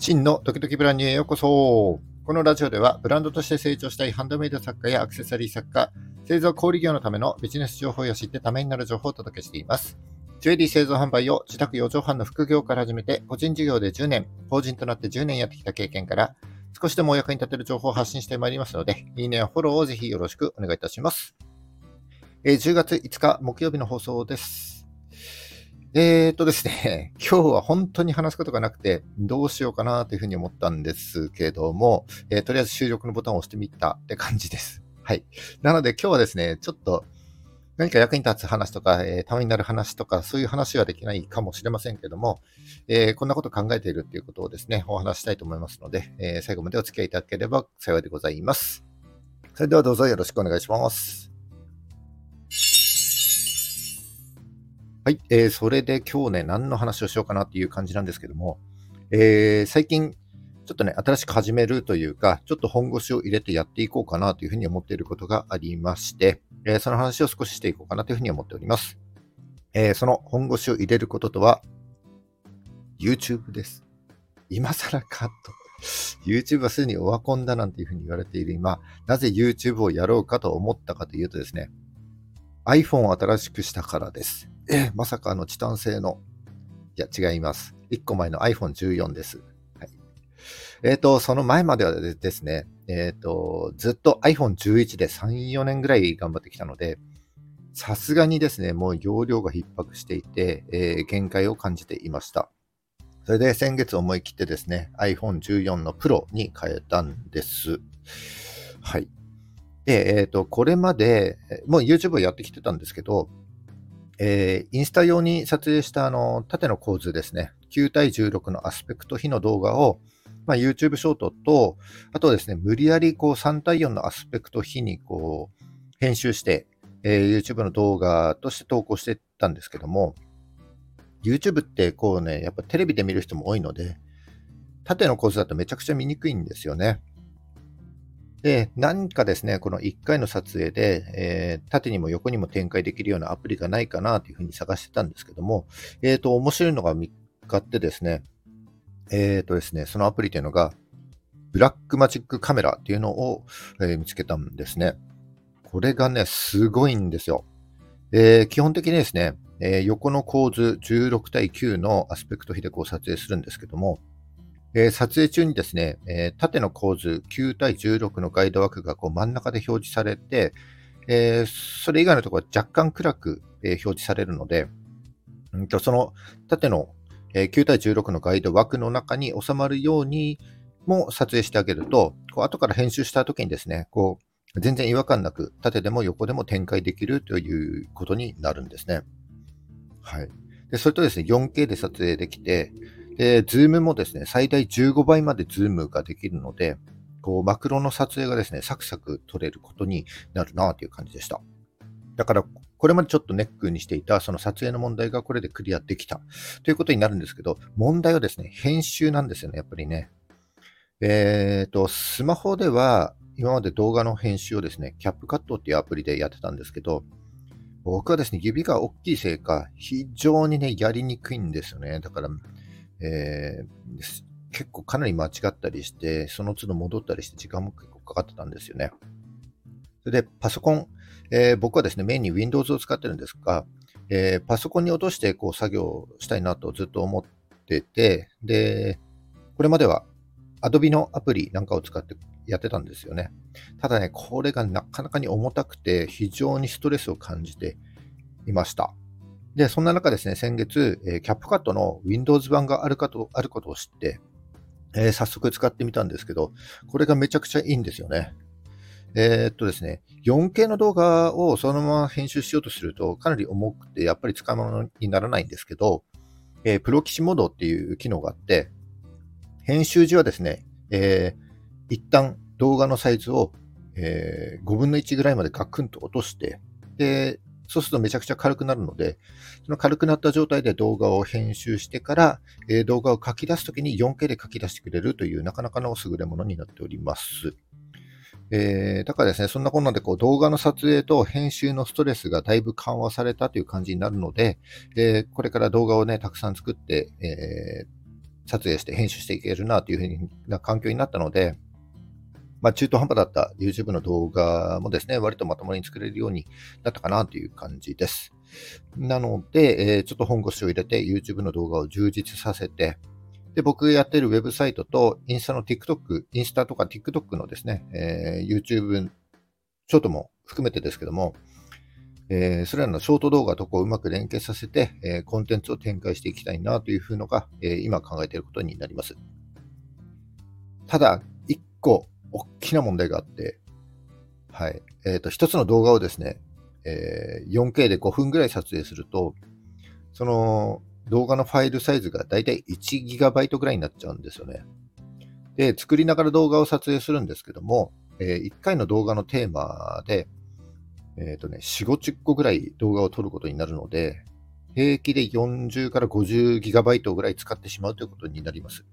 真のドキドキブランニューへようこそ。このラジオではブランドとして成長したいハンドメイド作家やアクセサリー作家、製造小売業のためのビジネス情報や知ってためになる情報をお届けしています。ジュエリー製造販売を自宅4畳半の副業から始めて、個人事業で10年、法人となって10年やってきた経験から、少しでもお役に立てる情報を発信してまいりますので、いいねやフォローをぜひよろしくお願いいたします。えー、10月5日木曜日の放送です。えーとですね、今日は本当に話すことがなくて、どうしようかなというふうに思ったんですけども、えー、とりあえず収録のボタンを押してみたって感じです。はい。なので今日はですね、ちょっと何か役に立つ話とか、えー、ためになる話とか、そういう話はできないかもしれませんけども、えー、こんなこと考えているっていうことをですね、お話したいと思いますので、えー、最後までお付き合いいただければ幸いでございます。それではどうぞよろしくお願いします。はい、えー、それで今日ね、何の話をしようかなっていう感じなんですけども、えー、最近、ちょっとね、新しく始めるというか、ちょっと本腰を入れてやっていこうかなというふうに思っていることがありまして、えー、その話を少ししていこうかなというふうに思っております。えー、その本腰を入れることとは、YouTube です。今更かと。YouTube はすでにオワコンだなんていうふうに言われている今、なぜ YouTube をやろうかと思ったかというとですね、iPhone を新しくしたからです。え、まさかのチタン製の。いや、違います。1個前の iPhone14 です。はい。えっ、ー、と、その前まではですね、えっ、ー、と、ずっと iPhone11 で3、4年ぐらい頑張ってきたので、さすがにですね、もう容量が逼迫していて、えー、限界を感じていました。それで先月思い切ってですね、iPhone14 の Pro に変えたんです。はい。で、えっ、ー、と、これまで、もう YouTube をやってきてたんですけど、えー、インスタ用に撮影したあの縦の構図ですね、9対16のアスペクト比の動画を、まあ、YouTube ショートと、あとですね、無理やりこう3対4のアスペクト比にこう編集して、えー、YouTube の動画として投稿してたんですけども、YouTube ってこうね、やっぱテレビで見る人も多いので、縦の構図だとめちゃくちゃ見にくいんですよね。で、何かですね、この1回の撮影で、えー、縦にも横にも展開できるようなアプリがないかなというふうに探してたんですけども、えっ、ー、と、面白いのが見つかってですね、えっ、ー、とですね、そのアプリというのが、ブラックマジックカメラっていうのを、え、見つけたんですね。これがね、すごいんですよ。え、基本的にですね、え、横の構図16対9のアスペクト比でこう撮影するんですけども、えー、撮影中にですね、えー、縦の構図9対16のガイド枠がこう真ん中で表示されて、えー、それ以外のところは若干暗く、え表示されるので、うんとその縦の、え9対16のガイド枠の中に収まるようにも撮影してあげると、こう後から編集した時にですね、こう全然違和感なく縦でも横でも展開できるということになるんですね。はい。でそれとですね、4K で撮影できて、で、ズームもですね、最大15倍までズームができるので、こう、マクロの撮影がですね、サクサク撮れることになるなという感じでした。だから、これまでちょっとネックにしていた、その撮影の問題がこれでクリアできたということになるんですけど、問題はですね、編集なんですよね、やっぱりね。えっ、ー、と、スマホでは、今まで動画の編集をですね、 CapCut っていうアプリでやってたんですけど、僕はですね、指が大きいせいか、非常にね、やりにくいんですよね。だから、えー、結構かなり間違ったりして、その都度戻ったりして時間も結構かかってたんですよね。それでパソコン、えー、僕はですね、メインに Windows を使ってるんですが、えー、パソコンに落としてこう作業したいなとずっと思ってて、で、これまでは Adobe のアプリなんかを使ってやってたんですよね。ただね、これがなかなかに重たくて非常にストレスを感じていました。で、そんな中ですね、先月、えー、キャップカットの Windows 版があるかと、あることを知って、えー、早速使ってみたんですけど、これがめちゃくちゃいいんですよね。えー、っとですね、4K の動画をそのまま編集しようとすると、かなり重くて、やっぱり使い物にならないんですけど、えー、プロキシモードっていう機能があって、編集時はですね、えー、一旦動画のサイズを、えー、5分の1ぐらいまでガクンと落として、で、そうするとめちゃくちゃ軽くなるので、その軽くなった状態で動画を編集してから、えー、動画を書き出すときに 4K で書き出してくれるというなかなかの優れものになっております。えー、だからですね、そんなこんなでこう動画の撮影と編集のストレスがだいぶ緩和されたという感じになるので、えー、これから動画をね、たくさん作って、えー、撮影して編集していけるなというふうな環境になったので、まあ、中途半端だった YouTube の動画もですね、割とまともに作れるようになったかなという感じです。なので、えー、ちょっと本腰を入れて YouTube の動画を充実させて、で、僕やってるウェブサイトと、インスタの TikTok、インスタとか TikTok のですね、えー、YouTube ショートも含めてですけども、えー、それらのショート動画とこううまく連携させて、えー、コンテンツを展開していきたいなというふうのが、えー、今考えていることになります。ただ、一個大きな問題があって、はい。えっ、ー、と、一つの動画をですね、えー、4K で5分ぐらい撮影すると、その動画のファイルサイズがだいたい 1GB ぐらいになっちゃうんですよね。で、作りながら動画を撮影するんですけども、えー、1回の動画のテーマで、えっ、ー、とね、4、50個ぐらい動画を撮ることになるので、平気で40から 50GB ぐらい使ってしまうということになります。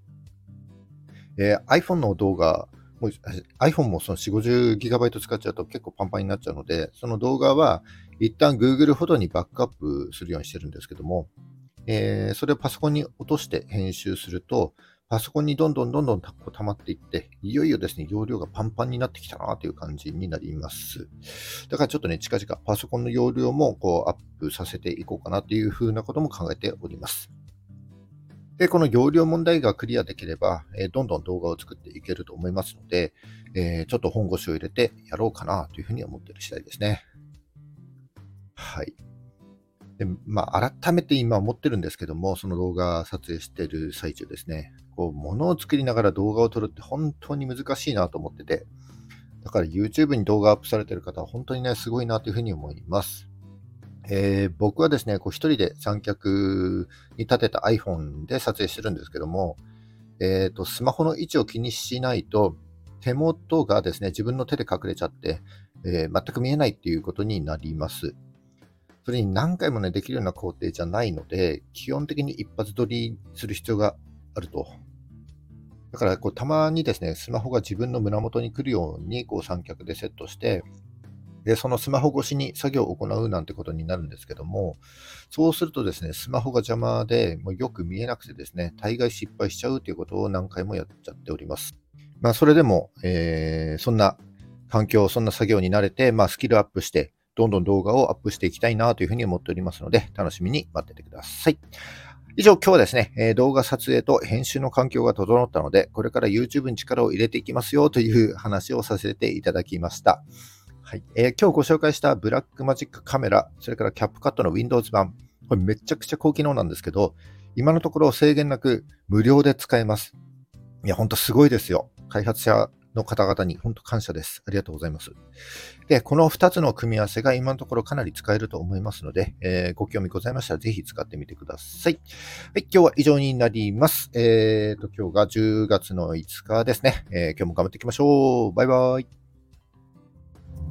えー、iPhone の動画、もう iPhone もその4、50GB 使っちゃうと結構パンパンになっちゃうので、その動画は一旦 Google ほどにバックアップするようにしてるんですけども、えー、それをパソコンに落として編集すると、パソコンにどんどんどんどん溜まっていって、いよいよですね、容量がパンパンになってきたなという感じになります。だからちょっとね、近々パソコンの容量もこうアップさせていこうかなというふうなことも考えております。で、この容量問題がクリアできれば、えー、どんどん動画を作っていけると思いますので、えー、ちょっと本腰を入れてやろうかなというふうに思っている次第ですね。はい。で、まあ、改めて今思ってるんですけども、その動画撮影してる最中ですね、こう、物を作りながら動画を撮るって本当に難しいなと思ってて、だから YouTube に動画アップされてる方は本当にね、すごいなというふうに思います。えー、僕はですね、こう一人で三脚に立てた iPhone で撮影してるんですけども、えーと、スマホの位置を気にしないと、手元がですね、自分の手で隠れちゃって、えー、全く見えないっていうことになります。それに何回もね、できるような工程じゃないので、基本的に一発撮りする必要があると。だから、こう、たまにですね、スマホが自分の胸元に来るように、こう、三脚でセットして、で、そのスマホ越しに作業を行うなんてことになるんですけども、そうするとですね、スマホが邪魔で、もうよく見えなくてですね、大概失敗しちゃうということを何回もやっちゃっております。まあ、それでも、えー、そんな環境、そんな作業に慣れて、まあ、スキルアップして、どんどん動画をアップしていきたいなというふうに思っておりますので、楽しみに待っててください。以上、今日はですね、え動画撮影と編集の環境が整ったので、これから YouTube に力を入れていきますよという話をさせていただきました。はいえー、今日ご紹介したブラックマジックカメラ、それからキャップカットの Windows 版、これめちゃくちゃ高機能なんですけど、今のところ制限なく無料で使えます。いや、ほんとすごいですよ。開発者の方々に本当感謝です。ありがとうございます。で、この2つの組み合わせが今のところかなり使えると思いますので、えー、ご興味ございましたらぜひ使ってみてください。はい、今日は以上になります。えーと、今日が10月の5日ですね。えー、今日も頑張っていきましょう。バイバイ。